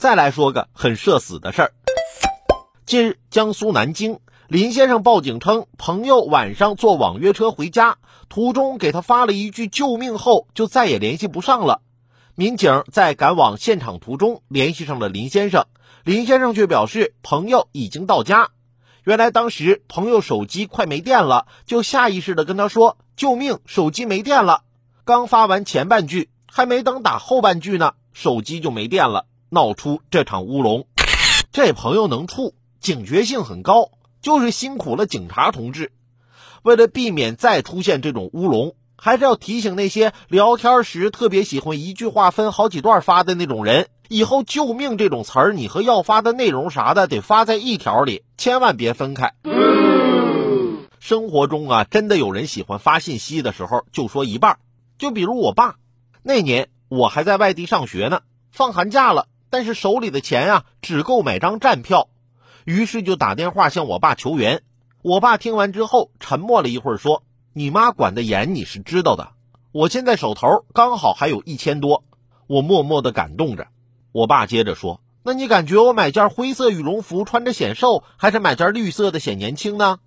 再来说个很社死的事儿。近日，江苏南京林先生报警称，朋友晚上坐网约车回家，途中给他发了一句救命后，就再也联系不上了。民警在赶往现场途中联系上了林先生，林先生却表示朋友已经到家。原来当时朋友手机快没电了，就下意识的跟他说：“救命，手机没电了。”刚发完前半句，还没等打后半句呢，手机就没电了，闹出这场乌龙。这朋友能处。警觉性很高，就是辛苦了警察同志。为了避免再出现这种乌龙，还是要提醒那些聊天时特别喜欢一句话分好几段发的那种人，以后“救命”这种词儿，你和要发的内容啥的得发在一条里，千万别分开。生活中啊，真的有人喜欢发信息的时候就说一半，就比如我爸，那年我还在外地上学呢，放寒假了，但是手里的钱啊只够买张站票。于是就打电话向我爸求援，我爸听完之后沉默了一会儿，说：“你妈管得严，你是知道的。我现在手头刚好还有一千多。”我默默的感动着。我爸接着说：“那你感觉我买件灰色羽绒服穿着显瘦，还是买件绿色的显年轻呢？”